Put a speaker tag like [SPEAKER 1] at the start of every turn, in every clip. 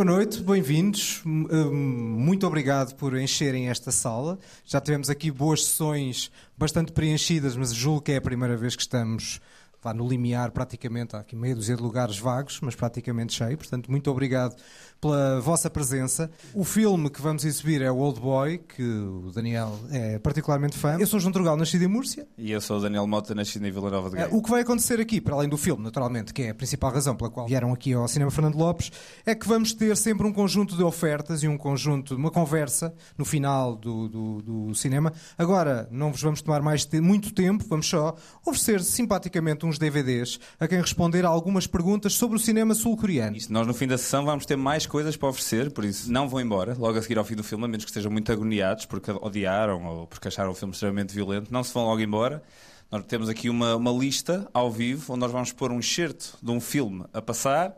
[SPEAKER 1] Boa noite, bem-vindos. M- hum, Muito obrigado por encherem esta sala. Já tivemos aqui boas sessões bastante preenchidas, mas julgo que é a primeira vez que estamos vá, no limiar, praticamente. Há aqui meia dúzia de lugares vagos, mas praticamente cheio. Portanto, muito obrigado pela vossa presença. O filme que vamos exibir é o Old Boy, que o Daniel é particularmente fã. Eu sou João Trugal, nascido em Múrcia.
[SPEAKER 2] E eu sou o Daniel Mota, nascido em Vila Nova de Gaia.
[SPEAKER 1] O que vai acontecer aqui, para além do filme, naturalmente, que é a principal razão pela qual vieram aqui ao Cinema Fernando Lopes, é que vamos ter sempre um conjunto de ofertas e um conjunto, uma conversa no final do, do, do cinema. Agora, não vos vamos tomar mais te- muito tempo, vamos só oferecer simpaticamente uns DVDs a quem responder a algumas perguntas sobre o cinema sul-coreano.
[SPEAKER 2] Isto, nós no fim da sessão vamos ter mais coisas para oferecer, por isso não vão embora logo a seguir ao fim do filme, a menos que estejam muito agoniados porque odiaram ou porque acharam o filme extremamente violento. Não se vão logo embora. Nós temos aqui uma, uma lista ao vivo onde nós vamos pôr um excerto de um filme a passar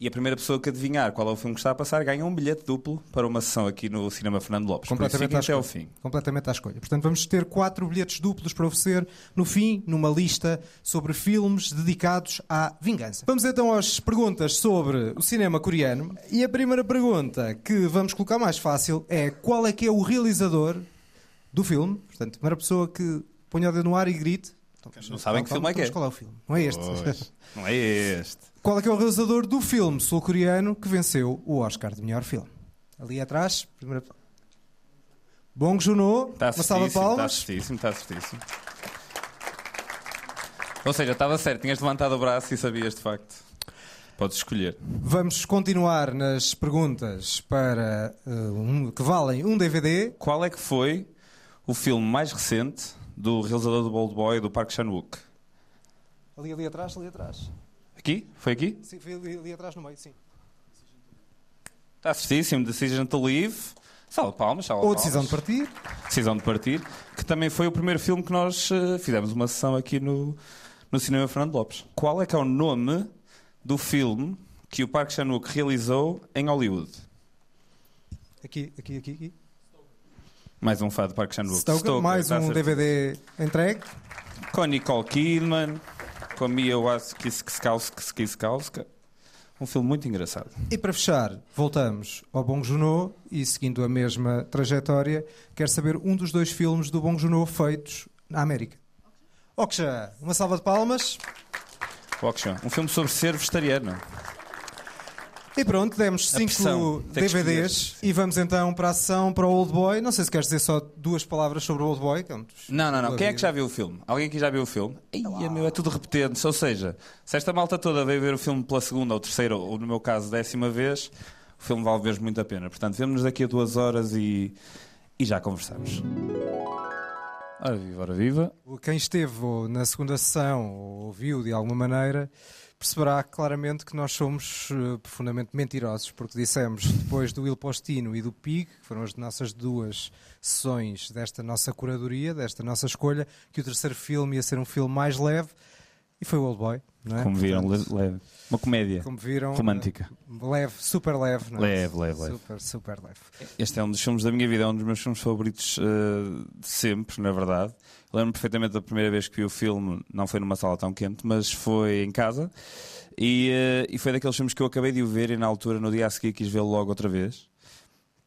[SPEAKER 2] e a primeira pessoa que adivinhar qual é o filme que está a passar ganha um bilhete duplo para uma sessão aqui no Cinema Fernando Lopes.
[SPEAKER 1] Completamente
[SPEAKER 2] até ao
[SPEAKER 1] escolha.
[SPEAKER 2] fim.
[SPEAKER 1] Completamente à escolha. Portanto, vamos ter quatro bilhetes duplos para oferecer no fim, numa lista sobre filmes dedicados à vingança. Vamos então às perguntas sobre o cinema coreano. E a primeira pergunta que vamos colocar mais fácil é qual é que é o realizador do filme? Portanto, a primeira pessoa que ponha o dedo no ar e grite. Então,
[SPEAKER 2] Não sabem que filme é que é.
[SPEAKER 1] Qual é o filme? Não é este.
[SPEAKER 2] Pois, não é este.
[SPEAKER 1] Qual é que é o realizador do filme sul-coreano que venceu o Oscar de melhor filme? Ali atrás, primeira... Bong Joon-ho,
[SPEAKER 2] Está
[SPEAKER 1] uma salva de
[SPEAKER 2] está
[SPEAKER 1] palmas.
[SPEAKER 2] certíssimo, está certíssimo. Ou seja, estava certo, tinhas levantado o braço e sabias de facto. Podes escolher.
[SPEAKER 1] Vamos continuar nas perguntas para uh, um- que valem um DVD.
[SPEAKER 2] Qual é que foi o filme mais recente do realizador do Bold Boy, do Park Chan-wook?
[SPEAKER 1] Ali, ali atrás, ali atrás.
[SPEAKER 2] Aqui? Foi aqui?
[SPEAKER 1] Sim, foi ali, ali atrás no meio, sim.
[SPEAKER 2] Está certíssimo. Decision to Leave. Salve palmas, salve
[SPEAKER 1] Ou. Decisão de Partir.
[SPEAKER 2] Decisão de Partir. Que também foi o primeiro filme que nós eh, fizemos uma sessão aqui no, no Cinema Fernando Lopes. Qual é que é o nome do filme que o Park Chan-wook realizou em Hollywood?
[SPEAKER 1] Aqui, aqui, aqui, aqui.
[SPEAKER 2] Mais um fã de Park Chan-wook.
[SPEAKER 1] Mais um
[SPEAKER 2] certo.
[SPEAKER 1] DVD entregue.
[SPEAKER 2] Com Nicole Kidman, com a Mia Wasikowska. Um filme muito engraçado.
[SPEAKER 1] E para fechar, voltamos ao Bong Joon-ho e seguindo a mesma trajetória, quero saber um dos dois filmes do Bong Joon-ho feitos na América. Oksha, uma salva de palmas.
[SPEAKER 2] Wakshan. Um filme sobre ser vegetariano.
[SPEAKER 1] E pronto, demos
[SPEAKER 2] A
[SPEAKER 1] 5
[SPEAKER 2] pressão. Tem que
[SPEAKER 1] DVDs e vamos então para a ação para o Old Boy. Não sei se queres dizer só duas palavras sobre o Old Boy. é um
[SPEAKER 2] Não, não, não. Quem é que já viu o filme? Alguém aqui já viu o filme? Ia, meu, é tudo repetente. Ou seja, se esta malta toda veio ver o filme pela segunda ou terceira, ou no meu caso, décima vez, o filme vale mesmo muito a pena. Portanto, vemos-nos daqui a duas horas e, e já conversamos. Ora viva, ora viva.
[SPEAKER 1] Quem esteve na segunda sessão ou ouviu de alguma maneira perceberá claramente que nós somos eh, profundamente mentirosos, porque dissemos depois do Il Postino e do Pig, que foram as nossas duas sessões desta nossa curadoria, desta nossa escolha, que o terceiro filme ia ser um filme mais leve e foi o Old Boy, não é?
[SPEAKER 2] Como viram,
[SPEAKER 1] Portanto,
[SPEAKER 2] le- leve. Uma comédia
[SPEAKER 1] viram,
[SPEAKER 2] romântica.
[SPEAKER 1] eh, leve, super leve, não é?
[SPEAKER 2] Leve, leve, leve.
[SPEAKER 1] Super, super leve.
[SPEAKER 2] Este é um dos filmes da minha vida, é um dos meus filmes favoritos eh, de sempre, na verdade. Lembro-me perfeitamente da primeira vez que vi o filme, não foi numa sala tão quente, mas foi em casa. E, eh, e foi daqueles filmes que eu acabei de o ver e na altura, no dia a seguir, quis vê-lo logo outra vez.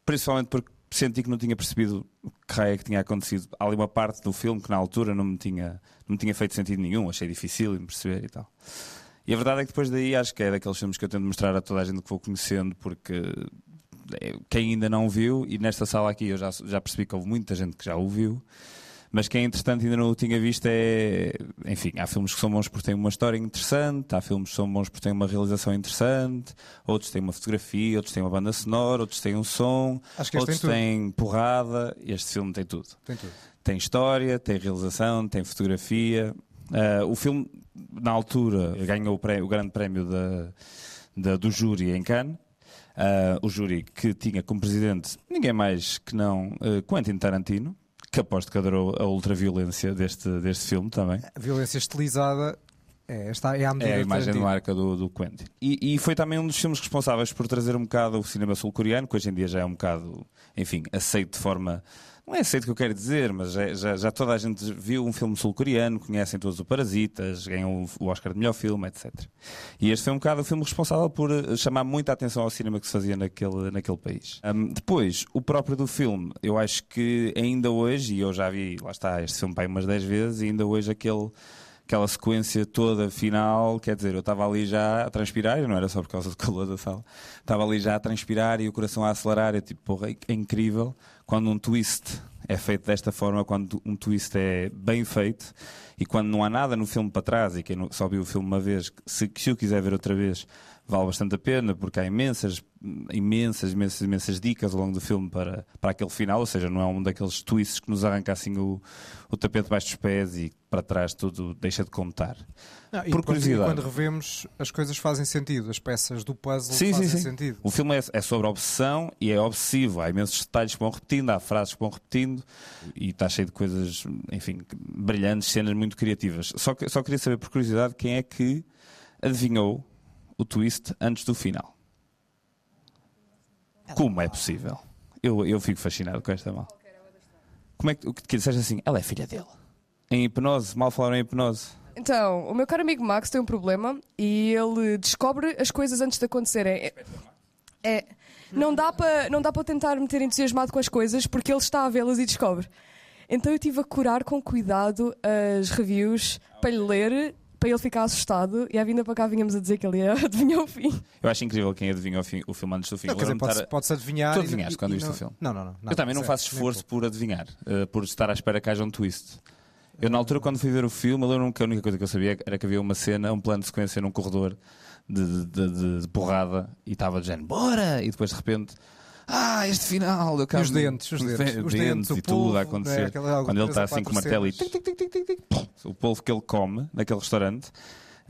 [SPEAKER 2] Principalmente porque senti que não tinha percebido o que raio é que tinha acontecido. Há ali uma parte do filme que na altura não me tinha, não me tinha feito sentido nenhum, achei difícil de perceber e tal. E a verdade é que depois daí acho que é daqueles filmes que eu tento mostrar a toda a gente que vou conhecendo, porque é, quem ainda não viu, e nesta sala aqui eu já, já percebi que houve muita gente que já o viu, mas quem entretanto ainda não o tinha visto é. Enfim, há filmes que são bons porque têm uma história interessante, há filmes que são bons porque têm uma realização interessante, outros têm uma fotografia, outros têm uma banda sonora, outros têm um som,
[SPEAKER 1] que
[SPEAKER 2] outros têm porrada, e este filme tem tudo.
[SPEAKER 1] Tem tudo.
[SPEAKER 2] Tem história, tem realização, tem fotografia. Ah, o filme, na altura, ganhou o, pré- o grande prémio da, da- do júri em Cannes. Ah, o júri que tinha como presidente ninguém mais que não ah, Quentin Tarantino, que aposto que adorou a ultraviolência deste, deste filme também.
[SPEAKER 1] A violência estilizada é, está, é à medida
[SPEAKER 2] É a imagem de marca do, do Quentin. E, e foi também um dos filmes responsáveis por trazer um bocado o cinema sul-coreano, que hoje em dia já é um bocado, enfim, aceito de forma não é aceito que eu quero dizer, mas já, já, já toda a gente viu um filme sul-coreano, conhecem todos o Parasitas, ganham o Oscar de melhor filme, etc. E este foi um bocado o filme responsável por eh, chamar muita atenção ao cinema que se fazia naquele, naquele país. Um, depois, o próprio do filme, eu acho que ainda hoje, e eu já vi, lá está, este filme pai umas 10 vezes, e ainda hoje aquele aquela sequência toda final, quer dizer, eu estava ali já a transpirar, e não era só por causa do calor da sala, estava ali já a transpirar e o coração a acelerar, é tipo, porra, é incrível quando um twist é feito desta forma, quando um twist é bem feito e quando não há nada no filme para trás, e quem só viu o filme uma vez, se, se o quiser ver outra vez, vale bastante a pena, porque há imensas, imensas, imensas, imensas dicas ao longo do filme para, para aquele final, ou seja, não é um daqueles twists que nos arranca assim o, o tapete debaixo dos pés e para trás tudo deixa de contar.
[SPEAKER 1] Não, Por curiosidade. Quando revemos, as coisas fazem sentido, as peças do puzzle sim, fazem sim, sim. sentido.
[SPEAKER 2] O filme é, é, sobre obsessão e é obsessivo. Há imensos detalhes que vão repetindo, há frases que vão repetindo e está cheio de coisas, enfim, brilhantes, cenas muito criativas. Só, só queria saber, por curiosidade, quem é que adivinhou o twist antes do final. Como é possível? Eu, eu fico fascinado com esta mal. Como é que, o que te disseste assim? Ela é filha dele. Em hipnose, mal falaram em hipnose.
[SPEAKER 3] Então, o meu caro amigo Max tem um problema e ele descobre as coisas antes de acontecerem. É, é não dá para não dá para tentar meter entusiasmado com as coisas porque ele está a vê-las e descobre. Então eu tive a curar com cuidado as reviews para lhe ler para ele ficar assustado e à vinda para cá vinhamos a dizer que ele ia adivinhar o fim.
[SPEAKER 2] Eu acho incrível quem adivinha o, fim, o filme antes do fim.
[SPEAKER 1] Não, quer dizer, pode-se pode adivinhar.
[SPEAKER 2] Tu adivinhaste quando viste o filme?
[SPEAKER 1] Não, não, não.
[SPEAKER 2] eu também não faço esforço por adivinhar, uh, por estar à espera que haja um twist. Eu, na altura, quando fui ver o filme, eu lembro-me que a única coisa que eu sabia era que havia uma cena, um plano de sequência num corredor de, de, de, de porrada e estava dizendo bora! E depois de repente ah, este final. Eu
[SPEAKER 1] e os dentes, os dentes, os dentes,
[SPEAKER 2] e tudo a acontecer. Né, Quando ele está assim com o martelo e o polvo que ele come naquele restaurante,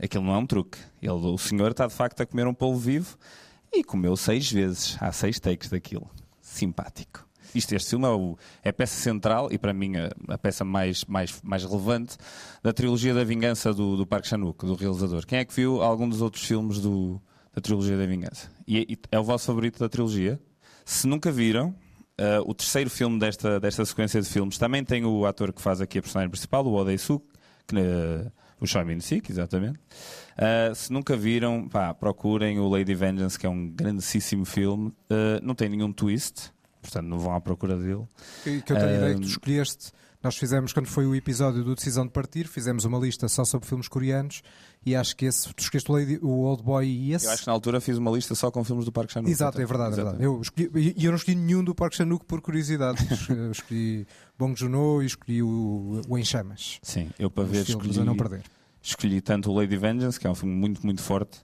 [SPEAKER 2] aquilo não é um truque. Ele, o senhor está de facto a comer um polvo vivo e comeu seis vezes. Há seis takes daquilo. Simpático. Isto, este filme é, o, é, a peça central e para mim a, a, peça mais, mais, mais relevante da trilogia da vingança do, do Park Chan-wook, do realizador. Quem é que viu algum dos outros filmes do, da trilogia da vingança? E, e é o vosso favorito da trilogia? Se nunca viram, uh, o terceiro filme desta, desta sequência de filmes também tem o ator que faz aqui a personagem principal, o Odei Suk, que, uh, o Choi Min Sik, exatamente. Uh, se nunca viram, pá, procurem o Lady Vengeance, que é um grandíssimo filme. Não tem nenhum twist, portanto não vão à procura dele.
[SPEAKER 1] Que, que eu tenho uh, ideia que tu escolheste nós fizemos, quando foi o episódio do Decisão de Partir, fizemos uma lista só sobre filmes coreanos e acho que esse, tu escolheste o, o Old Boy e esse.
[SPEAKER 2] Eu acho que na altura fiz uma lista só com filmes do Parque Chan-wook.
[SPEAKER 1] Exato, é verdade, é verdade. Eu escolhi, e eu não escolhi nenhum do Parque Chan-wook por curiosidade. eu escolhi Bong Joon-ho e escolhi o, o Em Chamas.
[SPEAKER 2] Sim, eu para ver escolhi,
[SPEAKER 1] não perder.
[SPEAKER 2] escolhi tanto o Lady Vengeance, que é um filme muito, muito forte,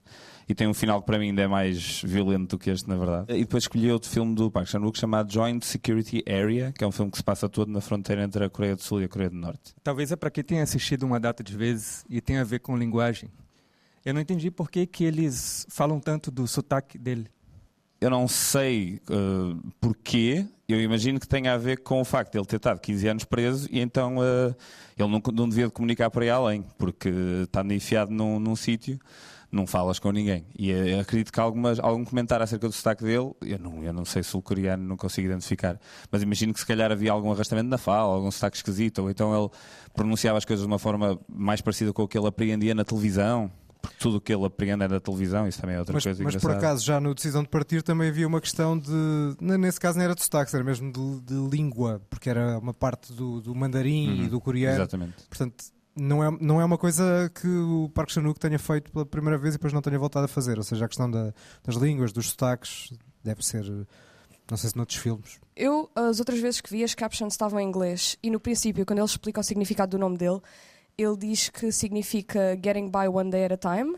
[SPEAKER 2] e tem um final que para mim ainda é mais violento do que este, na verdade. E depois escolhi outro filme do Park Chan-wook chamado Joint Security Area, que é um filme que se passa todo na fronteira entre a Coreia do Sul e a Coreia do Norte.
[SPEAKER 4] Talvez é para quem tenha assistido uma data de vezes e tenha a ver com linguagem. Eu não entendi por que, que eles falam tanto do sotaque dele.
[SPEAKER 2] Eu não sei uh, porquê, eu imagino que tenha a ver com o facto de ele ter estado 15 anos preso e então uh, ele não, não devia de comunicar para aí além, porque está enfiado num, num sítio não falas com ninguém. E acredito que algumas, algum comentário acerca do sotaque dele, eu não, eu não sei sul-coreano, não consigo identificar, mas imagino que se calhar havia algum arrastamento na fala, algum sotaque esquisito, ou então ele pronunciava as coisas de uma forma mais parecida com o que ele apreendia na televisão. Porque tudo o que ele apreende é na televisão, isso também é outra
[SPEAKER 1] mas,
[SPEAKER 2] coisa
[SPEAKER 1] Mas por acaso, já no Decisão de Partir também havia uma questão de. Nesse caso não era de sotaque, era mesmo de, de língua, porque era uma parte do, do mandarim uhum, e do coreano.
[SPEAKER 2] Exatamente.
[SPEAKER 1] Portanto, não é, não é uma coisa que o Park Chan-wook tenha feito pela primeira vez e depois não tenha voltado a fazer. Ou seja, a questão da, das línguas, dos sotaques, deve ser, não sei se noutros filmes.
[SPEAKER 3] Eu, as outras vezes que vi, as captions estavam em inglês e no princípio, quando ele explica o significado do nome dele, ele diz que significa getting by one day at a time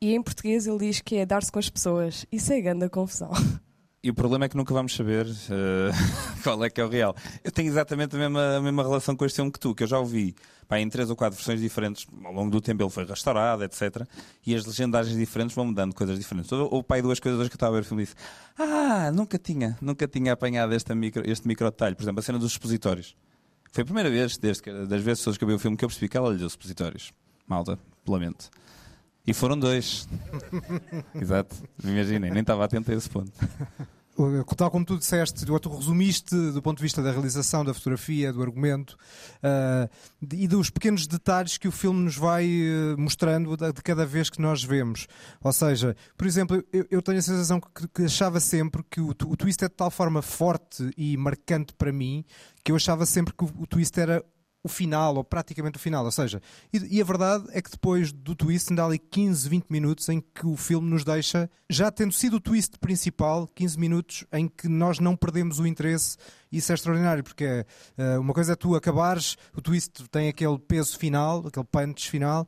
[SPEAKER 3] e em português ele diz que é dar-se com as pessoas. Isso é grande confusão.
[SPEAKER 2] E o problema é que nunca vamos saber uh, qual é que é o real. Eu tenho exatamente a mesma, a mesma relação com este filme que tu, que eu já ouvi pá, em três ou quatro versões diferentes. Ao longo do tempo ele foi restaurado, etc. E as legendagens diferentes vão mudando coisas diferentes. Ou pai duas coisas hoje que eu estava a ver o filme disse: Ah, nunca tinha, nunca tinha apanhado este micro, este micro detalhe. Por exemplo, a cena dos expositórios. Foi a primeira vez, desde que, das vezes que eu vi o filme, que eu percebi que ela lhe deu expositórios. Malta, lamento. E foram dois. Exato. Imaginem, nem estava atento a esse ponto.
[SPEAKER 1] Tal como tu disseste, tu resumiste do ponto de vista da realização, da fotografia, do argumento uh, e dos pequenos detalhes que o filme nos vai uh, mostrando de cada vez que nós vemos. Ou seja, por exemplo, eu, eu tenho a sensação que, que achava sempre que o, o, twist é de tal forma forte e marcante para mim que eu achava sempre que o, o twist era o final, ou praticamente o final. Ou seja, e, e, a verdade é que depois do twist ainda há ali 15, 20 minutos em que o filme nos deixa, já tendo sido o twist principal, 15 minutos em que nós não perdemos o interesse. Isso é extraordinário, porque uh, uma coisa é tu acabares, o twist tem aquele peso final, aquele punch final,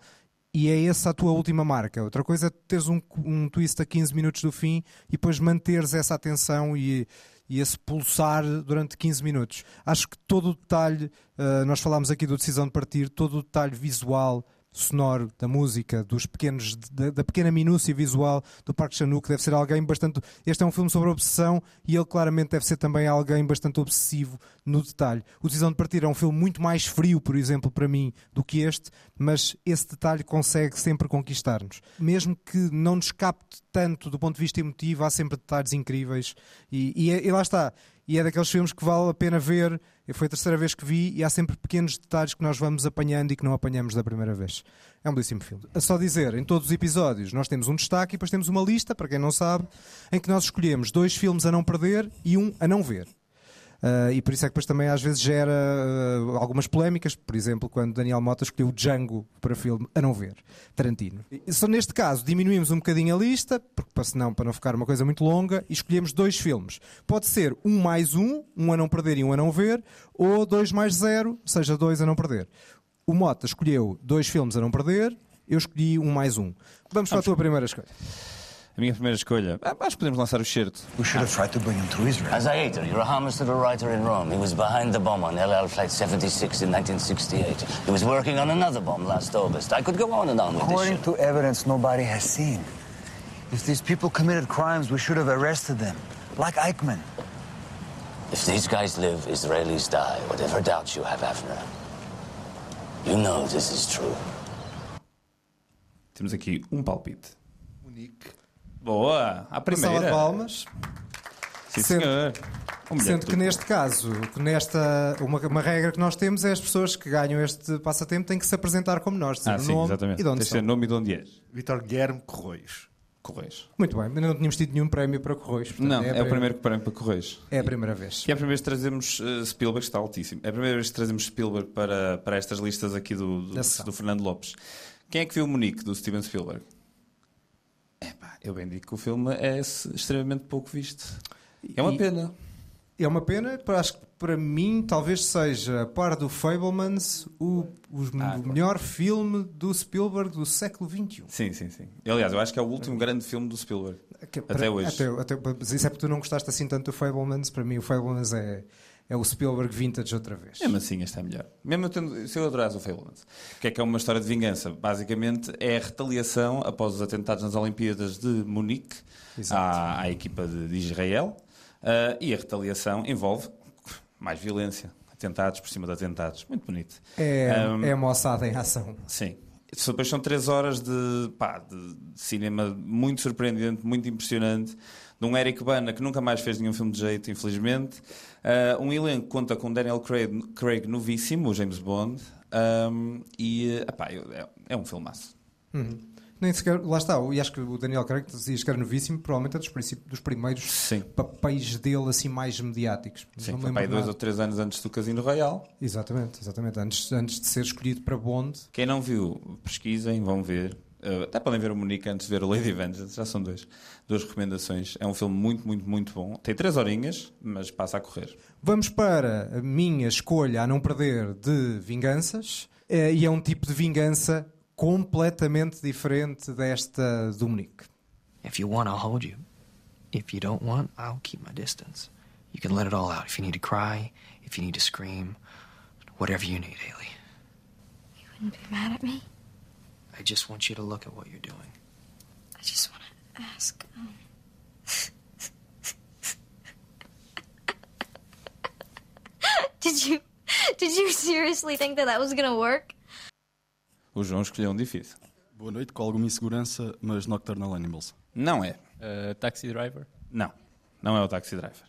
[SPEAKER 1] e é essa a tua última marca. Outra coisa é teres um, um twist a 15 minutos do fim e depois manteres essa atenção e e esse pulsar durante 15 minutos. Acho que todo o detalhe, uh, nós falámos aqui do decisão de partir, todo o detalhe visual, sonoro da música, dos pequenos, da, da pequena minúcia visual do Park Chan-wook, deve ser alguém bastante. Este é um filme sobre obsessão e ele claramente deve ser também alguém bastante obsessivo no detalhe. O Decisão de Partir é um filme muito mais frio, por exemplo, para mim, do que este, mas esse detalhe consegue sempre conquistar-nos. Mesmo que não nos capte tanto do ponto de vista emotivo, há sempre detalhes incríveis e, e, e lá está e é daqueles filmes que vale a pena ver. Foi a terceira vez que vi e há sempre pequenos detalhes que nós vamos apanhando e que não apanhamos da primeira vez. É um belíssimo filme. A só dizer, em todos os episódios nós temos um destaque e depois temos uma lista, para quem não sabe, em que nós escolhemos dois filmes a não perder e um a não ver. Uh, e por isso é que depois também às vezes gera uh, algumas polémicas, por exemplo, quando Daniel Mota escolheu Django para filme a não ver, Tarantino. E, só neste caso diminuímos um bocadinho a lista, porque para, senão, para não ficar uma coisa muito longa, e escolhemos dois filmes. Pode ser um mais um, um a não perder e um a não ver, ou dois mais zero, seja dois a não perder. O Mota escolheu dois filmes a não perder, eu escolhi um mais um. Vamos para a tua primeira escolha.
[SPEAKER 2] A minha primeira escolha. Ah, acho que podemos lançar o certo.
[SPEAKER 5] We should have tried to bring him to Israel.
[SPEAKER 6] As I you're a harmless little writer in Rome. He was behind the bomb on LL Flight 76 in 1968. He was working on another bomb last August. I could go on and on with
[SPEAKER 5] According
[SPEAKER 6] this
[SPEAKER 5] to evidence nobody has seen. If these people committed crimes, we should have arrested them. Like Eichmann.
[SPEAKER 6] If these guys live, Israelis die. Whatever doubts you have, Avner. You know this is true.
[SPEAKER 2] Temos aqui um palpite. Monique Boa, a primeira.
[SPEAKER 1] Sala de palmas.
[SPEAKER 2] Sim, sendo, senhor.
[SPEAKER 1] Sendo que neste caso, nesta, uma, uma, regra que nós temos é as pessoas que ganham este passatempo têm que se apresentar como nós.
[SPEAKER 2] Ah, sim,
[SPEAKER 1] nome
[SPEAKER 2] exatamente.
[SPEAKER 1] E de onde
[SPEAKER 2] Tem nome e de onde és.
[SPEAKER 7] Vitor Guilherme Correios.
[SPEAKER 2] Correios.
[SPEAKER 1] Muito bem, ainda não tínhamos tido nenhum prémio para Correios.
[SPEAKER 2] Portanto, não, é, é o primeiro prémio para Correios.
[SPEAKER 1] É a primeira vez.
[SPEAKER 2] E é a primeira vez que trazemos uh, Spielberg, está altíssimo. É a primeira vez que trazemos Spielberg para, para estas listas aqui do, do, do Fernando Lopes. Quem é que viu o Monique, do Steven Spielberg? Eu bem digo que o filme é extremamente pouco visto. É uma e, pena.
[SPEAKER 1] É uma pena, acho que para mim talvez seja, a par do Fablemans, o, o ah, melhor claro. filme do Spielberg do século XXI.
[SPEAKER 2] Sim, sim, sim. Aliás, eu acho que é o último grande filme do Spielberg. Que, até para, hoje.
[SPEAKER 1] Até, até, mas isso é porque tu não gostaste assim tanto do Fablemans. Para mim, o Fablemans é é o Spielberg vintage outra vez.
[SPEAKER 2] Mesmo assim, este é melhor. Mesmo tendo, se eu adorasse o Fablemans. O que é que é uma história de vingança? Basicamente é a retaliação após os atentados nas Olimpíadas de Munique à, à, equipa de, de Israel. Uh, e a retaliação envolve mais violência. Atentados por cima de atentados. Muito bonito.
[SPEAKER 1] É, um, é moçada em ação.
[SPEAKER 2] Sim. Depois são três horas de, pá, de cinema muito surpreendente, muito impressionante de um Eric Bana que nunca mais fez nenhum filme de jeito, infelizmente. Uh, um elenco que conta com Daniel Craig, Craig novíssimo, o James Bond, um, e epá, é, é um filmaço.
[SPEAKER 1] Uhum. Nem sequer, lá está, e acho que o Daniel Craig dizias que era novíssimo, provavelmente é dos, dos primeiros
[SPEAKER 2] Sim.
[SPEAKER 1] papéis dele assim mais mediáticos.
[SPEAKER 2] Sim, não foi pai dois ou três anos antes do Casino Royal.
[SPEAKER 1] Exatamente, exatamente, antes, antes de ser escolhido para Bond.
[SPEAKER 2] Quem não viu, pesquisem, vão ver. Uh, até podem ver o Monique antes de ver o Lady Vengeance, já são dois, duas recomendações. É um filme muito, muito, muito bom. Tem três horinhas, mas passa a correr.
[SPEAKER 1] Vamos para a minha escolha a não perder de vinganças, uh, e é um tipo de vingança completamente diferente desta do Monique.
[SPEAKER 8] If you want, I'll hold you. If you don't want, I'll keep my distance. You can let it all out if you need to cry, if you need to scream, whatever you need, Haley.
[SPEAKER 9] You wouldn't be mad at me?
[SPEAKER 8] I just want you to look at what you're doing.
[SPEAKER 9] I just want to ask. Um... did you did you seriously think that that was gonna work?
[SPEAKER 2] O João escolheu um difícil.
[SPEAKER 10] Boa noite, com alguma insegurança, mas Nocturnal Animals.
[SPEAKER 2] Não é.
[SPEAKER 11] Uh, taxi Driver?
[SPEAKER 2] Não. Não é o Taxi Driver.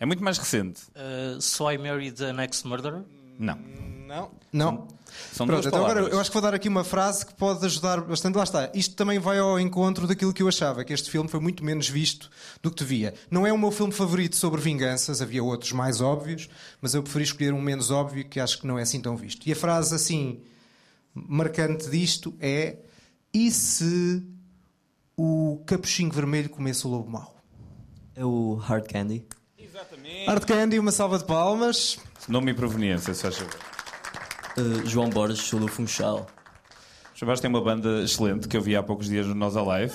[SPEAKER 2] É muito mais recente.
[SPEAKER 10] Uh, so I Married an Ex-Murderer?
[SPEAKER 2] Não.
[SPEAKER 1] Não. Não.
[SPEAKER 2] São
[SPEAKER 1] Pronto,
[SPEAKER 2] duas
[SPEAKER 1] então agora eu acho que vou dar aqui uma frase que pode ajudar bastante. Lá está. Isto também vai ao encontro daquilo que eu achava, que este filme foi muito menos visto do que devia. Não é o meu filme favorito sobre vinganças, havia outros mais óbvios, mas eu preferi escolher um menos óbvio que acho que não é assim tão visto. E a frase assim marcante disto é: E se o capuchinho vermelho comesse o lobo mau?
[SPEAKER 11] É o Hard Candy.
[SPEAKER 1] Art Candy, uma salva de palmas.
[SPEAKER 2] Nome e proveniência, se faz favor.
[SPEAKER 11] Uh, João Borges, sou do Funchal.
[SPEAKER 2] João Borges tem uma banda excelente que eu vi há poucos dias no Nós Alive.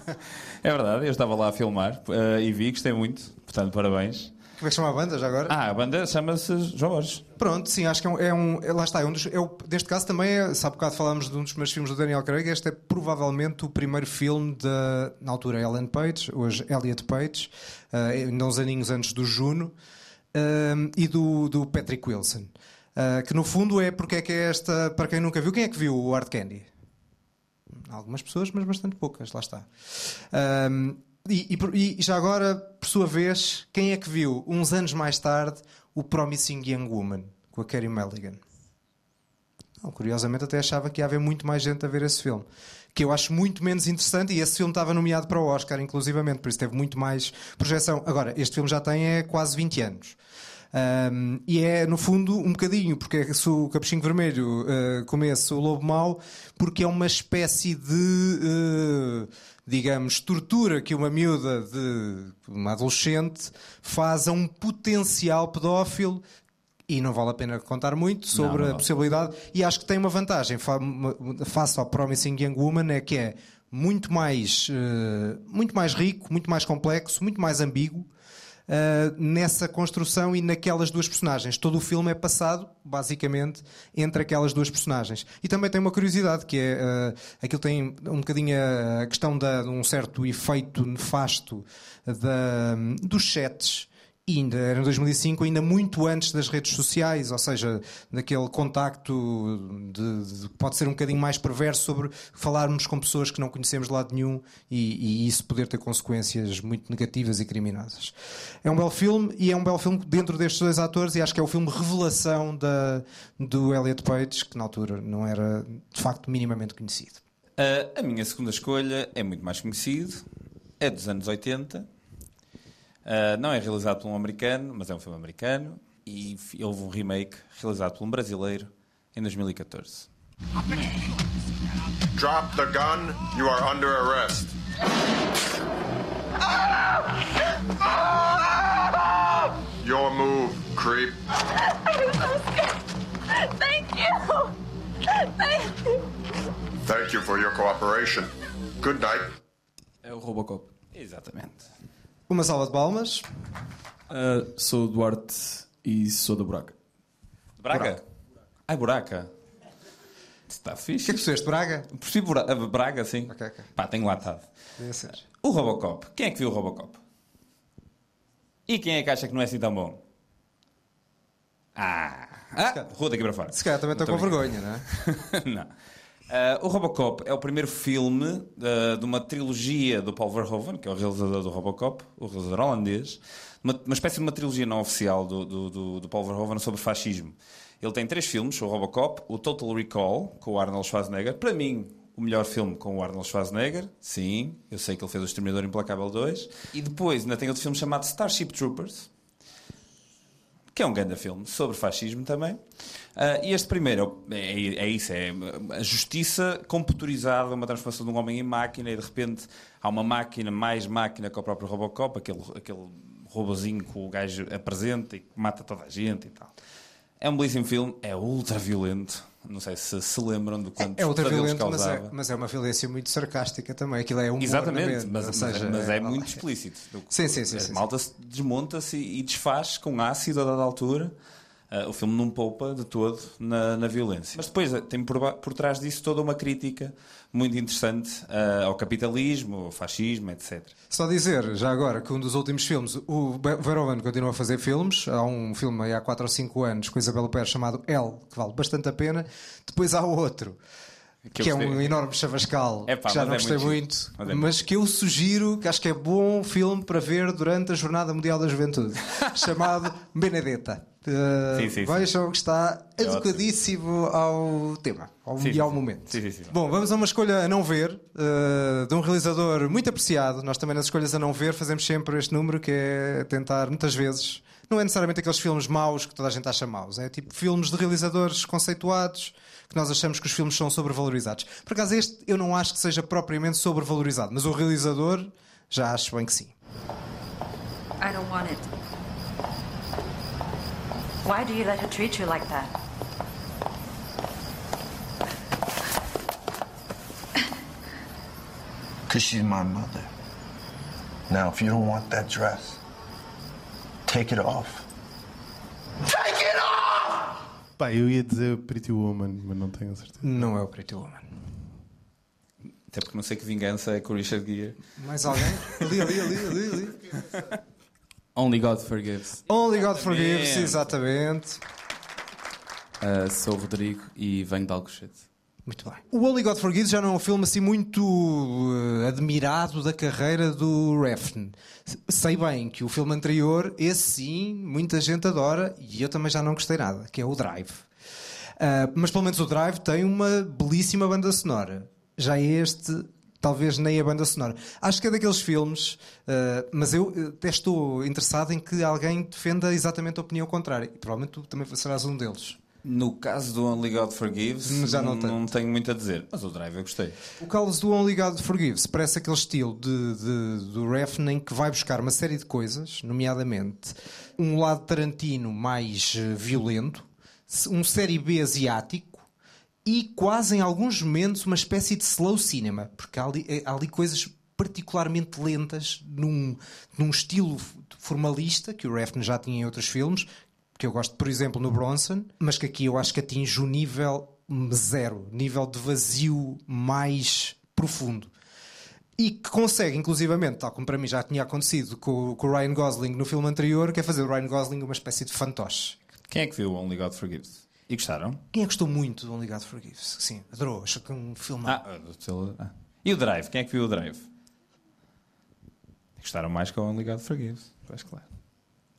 [SPEAKER 2] é verdade, eu estava lá a filmar eh, e vi, gostei muito. Portanto, parabéns.
[SPEAKER 1] Como é que chama a banda já agora?
[SPEAKER 2] Ah, a banda chama-se João Borges.
[SPEAKER 1] Pronto, sim, acho que é um. é um- é- lá está, é um dos, é o- neste caso também é. Sabe, bocado falámos de um dos primeiros filmes do Daniel Craig. Este é provavelmente o primeiro filme da, na altura, Ellen Page, hoje Elliot Page, uh, ainda uns aninhos antes do Juno, um, e do, do Patrick Wilson. Uh, que no fundo é porque é que é esta. Para quem nunca viu, quem é que viu o Hard Candy? Algumas pessoas, mas bastante poucas, lá está. Um, e, e e já agora, por sua vez, quem é que viu, uns anos mais tarde, o Promising Young Woman, com a Carey Mulligan? Não, curiosamente, até achava que ia haver muito mais gente a ver esse filme. Que eu acho muito menos interessante, e esse filme estava nomeado para o Oscar, inclusivamente, por isso teve muito mais projeção. Agora, este filme já tem é, quase 20 anos. Um, e é, no fundo, um bocadinho, porque é se o Capuchinho Vermelho uh, o Lobo Mau, porque é uma espécie de, uh, digamos, tortura que uma miúda de uma adolescente faz a um potencial pedófilo. E não vale a pena contar muito sobre
[SPEAKER 2] Não, não
[SPEAKER 1] a possibilidade. E acho que tem uma vantagem face ao Promising Young Woman, é que é muito mais, uh, muito mais rico, muito mais complexo, muito mais ambíguo. Uh, nessa construção e naquelas duas personagens. Todo o filme é passado, basicamente, entre aquelas duas personagens. E também tem uma curiosidade, que é uh, aquilo tem um bocadinho a questão de um certo efeito nefasto dos chats. E ainda era em 2005, ainda muito antes das redes sociais, ou seja, daquele contacto de, de- pode ser um bocadinho mais perverso sobre falarmos com pessoas que não conhecemos de lado nenhum e, e isso poder ter consequências muito negativas e criminosas. É um belo filme e é um belo filme dentro destes dois atores e acho que é o filme revelação da, do Elliot Page, que na altura não era de facto minimamente conhecido.
[SPEAKER 2] A minha segunda escolha é muito mais conhecido, é dos anos 80. Uh, não é realizado por um americano, mas é um filme americano. E houve um remake realizado por um brasileiro em 2014.
[SPEAKER 12] Drop the gun. You are under arrest. Your move, creep.
[SPEAKER 13] Thank you. Thank you.
[SPEAKER 12] Thank you for your cooperation. Good night.
[SPEAKER 14] É o Robocop.
[SPEAKER 2] Exatamente.
[SPEAKER 1] Uma salva de palmas.
[SPEAKER 14] Ah, sou o Duarte e sou da Braga.
[SPEAKER 2] Braga? Ai, Buraca. Está fixe. O que é
[SPEAKER 1] que percebeste, Braga?
[SPEAKER 2] Percebi Bra- ah, Braga, sim. Pá, tenho latado.
[SPEAKER 1] Deve ser.
[SPEAKER 2] O Robocop. Quem é que viu o Robocop? E quem é que acha que não é assim tão bom? Ah! ah rua daqui para fora.
[SPEAKER 1] Se calhar também estou com vergonha, não é?
[SPEAKER 2] não. Ah, o Robocop é o primeiro filme ah, de uma trilogia do Paul Verhoeven, que é o realizador do Robocop, o realizador holandês, uma, uma espécie de uma trilogia não oficial do, do, do, do Paul Verhoeven sobre fascismo. Ele tem três filmes, o Robocop, o Total Recall, com o Arnold Schwarzenegger, para mim, o melhor filme com o Arnold Schwarzenegger, sim, eu sei que ele fez o Exterminador Implacável 2, e depois ainda tem outro filme chamado Starship Troopers, que é um grande filme sobre fascismo também. Ah, e este primeiro é, é isso, é a justiça computurizada, uma transformação de um homem em máquina e de repente há uma máquina, mais máquina que o próprio Robocop, aquele, aquele robozinho que o gajo apresenta e mata toda a gente e tal. É um belíssimo filme, é ultra violento. Não sei se se lembram do quanto
[SPEAKER 1] É ultra
[SPEAKER 2] pesadelos
[SPEAKER 1] violento, mas é, mas é uma violência muito sarcástica também. Aquilo é na
[SPEAKER 2] Exatamente, mas, mas-
[SPEAKER 1] seja,
[SPEAKER 2] mas é, muito explícito.
[SPEAKER 1] Sim, sim, sim,
[SPEAKER 2] A
[SPEAKER 1] sim,
[SPEAKER 2] malta se desmonta-se e desfaz com ácido a dada altura. Ah, o filme não poupa de todo na, na violência. Mas depois eh, tem por, por trás disso toda uma crítica muito interessante ah, ao capitalismo, ao fascismo, etc.
[SPEAKER 1] Só dizer, já agora, que um dos últimos filmes, o Verhoeven continua a fazer filmes. Há um filme aí há 4 ou 5 anos com Isabel Pérez chamado El, que vale bastante a pena. Depois há outro.
[SPEAKER 2] Que
[SPEAKER 1] que, é um enorme chavascal,
[SPEAKER 2] Epá,
[SPEAKER 1] que já
[SPEAKER 2] mas
[SPEAKER 1] não
[SPEAKER 2] é
[SPEAKER 1] gostei
[SPEAKER 2] muito
[SPEAKER 1] muito.
[SPEAKER 2] Mas é
[SPEAKER 1] mas que eu sugiro, que acho que é bom filme para ver durante a Jornada Mundial da Juventude, chamado Benedetta. Uh,
[SPEAKER 2] Sim, sim, sim.
[SPEAKER 1] Vejam que está
[SPEAKER 2] É
[SPEAKER 1] adequadíssimo ao tema, ao,
[SPEAKER 2] Sim,
[SPEAKER 1] e ao
[SPEAKER 2] sim.
[SPEAKER 1] momento.
[SPEAKER 2] Sim, sim, sim.
[SPEAKER 1] Bom, vamos a uma escolha a não ver, uh, de um realizador muito apreciado. Nós também nas escolhas a não ver fazemos sempre este número que é tentar, muitas vezes, não é necessariamente aqueles filmes maus que toda a gente acha maus, é tipo filmes de realizadores conceituados que nós achamos que os filmes são sobrevalorizados. Por acaso, este eu não acho que seja propriamente sobrevalorizado, mas o realizador já acho bem que sim.
[SPEAKER 15] I don't want it. Why do you let her treat you like that?
[SPEAKER 5] Because she's my mother. Now, if you don't want that dress, take it off. Take it off!
[SPEAKER 7] Pá, eu ia dizer Pretty Woman, mas não tenho a certeza.
[SPEAKER 1] Não é o Pretty Woman.
[SPEAKER 2] Até porque não sei que vingança é com o Richard Gere.
[SPEAKER 1] Mais alguém? Ali, ali, ali, ali, ali.
[SPEAKER 14] Only God Forgives.
[SPEAKER 1] Only God Forgives, exatamente.
[SPEAKER 14] Uh, sou o Rodrigo e venho de Alcochete.
[SPEAKER 1] Muito bem. O Only God Forgives já não é um filme assim muito eh, admirado da carreira do Refn. Sei bem que o filme anterior, esse sim, muita gente adora e eu também já não gostei nada, que é o Drive. Ah, mas pelo menos o Drive tem uma belíssima banda sonora. Já este, talvez nem a banda sonora. Acho que é daqueles filmes, ah, mas eu eh, até estou interessado em que alguém defenda exatamente a opinião contrária. E provavelmente tu também serás um deles.
[SPEAKER 2] No caso do Only God Forgives,
[SPEAKER 1] Já não
[SPEAKER 2] não, tenho muito a dizer. Mas o Drive eu gostei.
[SPEAKER 1] O Carlos do Only God Forgives parece aquele estilo de, de- do Refn em que vai buscar uma série de coisas, nomeadamente um lado Tarantino mais eh, violento, um série B asiático e quase em alguns momentos uma espécie de slow cinema, porque há ali, eh, há ali coisas particularmente lentas num, num estilo formalista que o Refn já tinha em outros filmes, que eu gosto, por exemplo, no Bronson, mas que aqui eu acho que atinge o nível zero, nível de vazio mais profundo. E que consegue, inclusivamente, tal como para mim já tinha acontecido com, com o Ryan Gosling no filme anterior, que é fazer o Ryan Gosling uma espécie de fantoche.
[SPEAKER 2] Quem é que viu Only God Forgives? E gostaram?
[SPEAKER 1] Quem é que gostou muito do Only God Forgives? Sim, adorou, achou que é um filme.
[SPEAKER 2] Ah, ah. E o Drive? Quem é que viu o Drive? Gostaram mais que o Only God Forgives. Pois claro.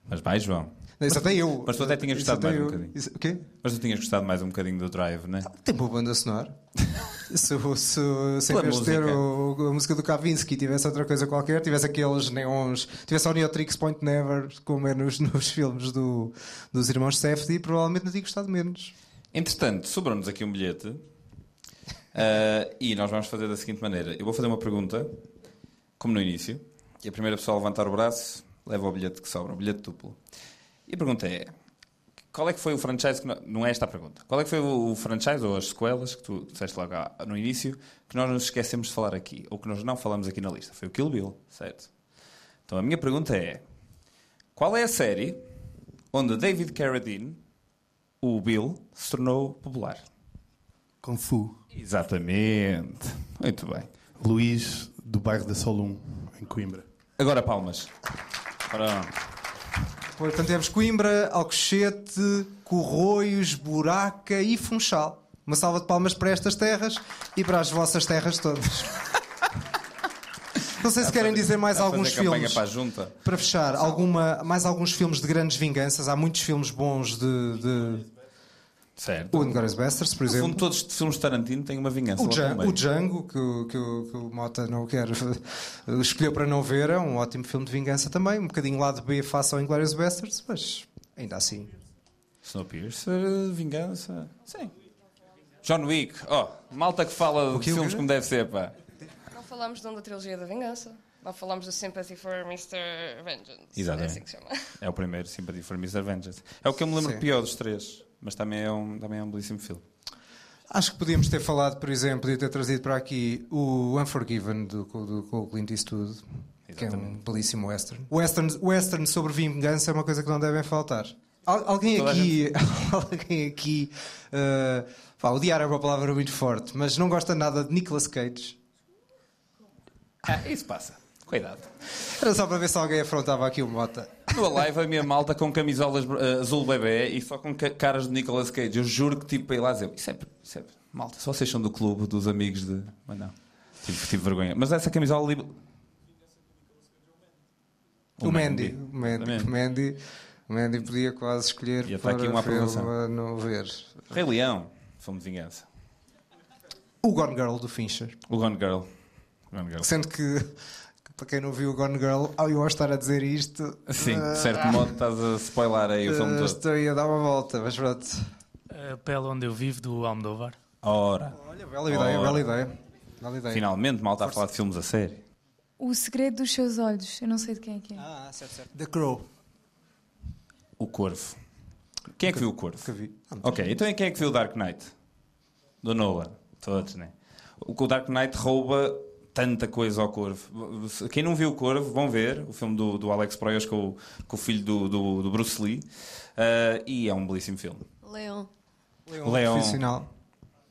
[SPEAKER 2] Mas mais, João.
[SPEAKER 1] Isso até eu.
[SPEAKER 2] Mas tu até tinhas gostado
[SPEAKER 1] até
[SPEAKER 2] mais um
[SPEAKER 1] eu.
[SPEAKER 2] bocadinho.
[SPEAKER 1] Isso- o quê?
[SPEAKER 2] Mas tu tinhas gostado mais um bocadinho do Drive, não é?
[SPEAKER 1] Tem boa banda sonora. se, se, se em vez de ter o- a música do Kavinsky tivesse outra coisa qualquer, tivesse aqueles neons, tivesse a Neotrix Point Never, como é nos, nos filmes do, dos irmãos Safety, provavelmente não tinha gostado menos.
[SPEAKER 2] Entretanto, sobrou-nos aqui um bilhete ah, e nós vamos fazer da seguinte maneira: eu vou fazer uma pergunta, como no início, e a primeira pessoa a levantar o braço leva o bilhete que sobra, o bilhete duplo. E a pergunta é: qual é que foi o franchise que. no- Não é esta a pergunta. Qual é que foi o o franchise ou as sequelas que tu disseste logo no início que nós nos esquecemos de falar aqui ou que nós não falamos aqui na lista? Foi o Kill Bill, certo? Então a minha pergunta é: qual é a série onde David Carradine, o Bill, se tornou popular?
[SPEAKER 7] Kung Fu.
[SPEAKER 2] Exatamente. Muito bem.
[SPEAKER 7] Luís, do bairro da Solum, em Coimbra.
[SPEAKER 2] Agora palmas. Ora,
[SPEAKER 1] Portanto, temos Coimbra, Alcochete, Corroios, Buraca e Funchal. Uma salva de palmas para estas terras e para as vossas terras todas. Não sei se querem dizer mais alguns filmes.
[SPEAKER 2] para a junta.
[SPEAKER 1] Para fechar, alguma, mais alguns filmes de grandes vinganças. Há muitos filmes bons de. de...
[SPEAKER 2] Certo.
[SPEAKER 1] O Inglourious Basterds, por
[SPEAKER 2] No
[SPEAKER 1] exemplo.
[SPEAKER 2] fundo, todos os filmes de Tarantino têm uma vingança.
[SPEAKER 1] O, o Django, que, o- que, que o Mota não quer escolheu para não ver, é um ótimo filme de vingança também. Um bocadinho lado B face ao Inglourious Basterds, mas ainda assim.
[SPEAKER 2] Snowpiercer, vingança. Sim. John Wick. Oh, malta que fala de
[SPEAKER 1] quê, o
[SPEAKER 2] filmes como deve ser, pá.
[SPEAKER 3] Não falámos de onde a trilogia da vingança. Não falámos do Sympathy for Mr. Vengeance. É
[SPEAKER 2] Exatamente.
[SPEAKER 3] assim que se chama.
[SPEAKER 2] É o primeiro, Sympathy for Mr. Vengeance. É o que eu me lembro
[SPEAKER 1] Sim.
[SPEAKER 2] pior dos três, mas também é um, também é um belíssimo filme.
[SPEAKER 1] Acho que podíamos ter falado, por exemplo, e ter trazido para aqui o Unforgiven do, do, com o Clint Eastwood, que é um belíssimo western. Western, western sobre vingança é uma coisa que não devem faltar. Al- alguém aqui, alguém aqui, uh, pá, odiar é uma palavra muito forte, mas não gosta nada de Nicolas Cage.
[SPEAKER 2] Ah, isso passa. Cuidado.
[SPEAKER 1] Era só para ver se alguém afrontava aqui o Mota.
[SPEAKER 2] No Alive, a minha malta com camisolas eh, azul bebê e só com ca- caras de Nicolas Cage. Eu juro que tipo para ir lá dizer: Isso é. Isso é Malta, só vocês são do clube dos amigos de. Mas não. Tive, tive vergonha. Mas essa camisola. li-
[SPEAKER 1] O Mandy. O Mandy. O Mandy, o Mandy podia quase escolher
[SPEAKER 2] E está
[SPEAKER 1] para
[SPEAKER 2] aqui uma
[SPEAKER 1] filme não ver.
[SPEAKER 2] Rei Leão. Filme de vingança.
[SPEAKER 1] O Gone Girl do Fincher.
[SPEAKER 2] O Gone Girl. Gone Girl.
[SPEAKER 1] Sendo que, para quem não viu o Gone Girl, ao eu estar a dizer isto.
[SPEAKER 2] Sim,
[SPEAKER 1] ah,
[SPEAKER 2] de certo modo estás a spoiler aí o filme
[SPEAKER 1] ah,
[SPEAKER 2] todo.
[SPEAKER 1] Estou aí a dar uma volta, mas pronto.
[SPEAKER 16] A pele onde eu vivo do Almodóvar.
[SPEAKER 2] Ora.
[SPEAKER 1] Olha, bela ideia,
[SPEAKER 2] Ora.
[SPEAKER 1] bela ideia. Bela ideia.
[SPEAKER 2] Finalmente, mal está a falar de filmes a sério.
[SPEAKER 17] O segredo dos seus olhos. Eu não sei de quem é que é.
[SPEAKER 1] Ah, certo, certo. The Crow.
[SPEAKER 2] O Corvo. Quem é que viu o Corvo?
[SPEAKER 1] Nunca vi. Ah,
[SPEAKER 2] Ok, então quem é que viu o Dark Knight? Do Nolan. Todos, né? O o Dark Knight rouba tanta coisa ao Corvo. Quem não viu o Corvo, vão ver o filme do, do Alex Proyas com, o- com o filho do, do, do Bruce Lee. Ah, e é um belíssimo filme.
[SPEAKER 9] Leon.
[SPEAKER 1] Leon.
[SPEAKER 2] Leon.
[SPEAKER 1] Profissional.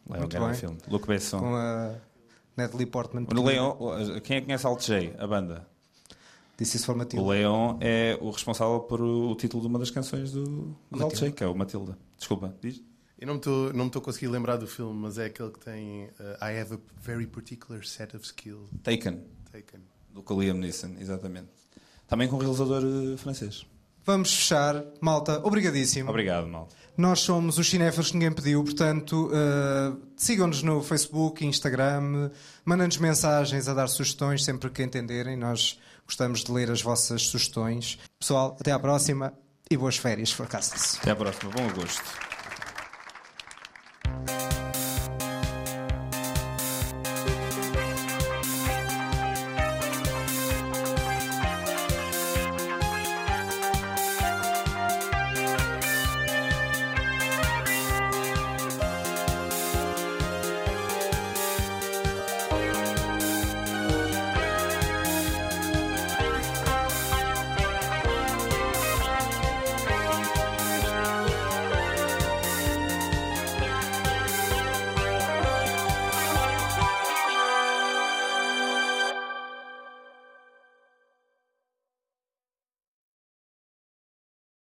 [SPEAKER 2] Leon,
[SPEAKER 1] Muito
[SPEAKER 2] grande
[SPEAKER 1] bem.
[SPEAKER 2] filme. Luc Besson.
[SPEAKER 1] Com a Natalie Portman.
[SPEAKER 2] O Leon, quem é que conhece Alt J, a banda?
[SPEAKER 1] This is for Matilda.
[SPEAKER 2] O Leon é o responsável por o, o título de uma das canções do, do Alt J, que é o Matilda. Desculpa, diz?
[SPEAKER 7] Eu não me estou conseguir lembrar do filme, mas é aquele que tem uh, I have a very particular set of skills.
[SPEAKER 2] Taken.
[SPEAKER 7] Taken.
[SPEAKER 2] Do Liam Neeson, exatamente. Também com um realizador eh, francês.
[SPEAKER 1] Vamos fechar. Malta, obrigadíssimo.
[SPEAKER 2] Obrigado, mal.
[SPEAKER 1] Nós somos os cinéfilos que ninguém pediu, portanto, uh, sigam-nos no Facebook, Instagram, mandem-nos mensagens a dar sugestões sempre que entenderem. Nós gostamos de ler as vossas sugestões. Pessoal, até à próxima e boas férias, por acaso disso.
[SPEAKER 2] Até à próxima. Bom agosto.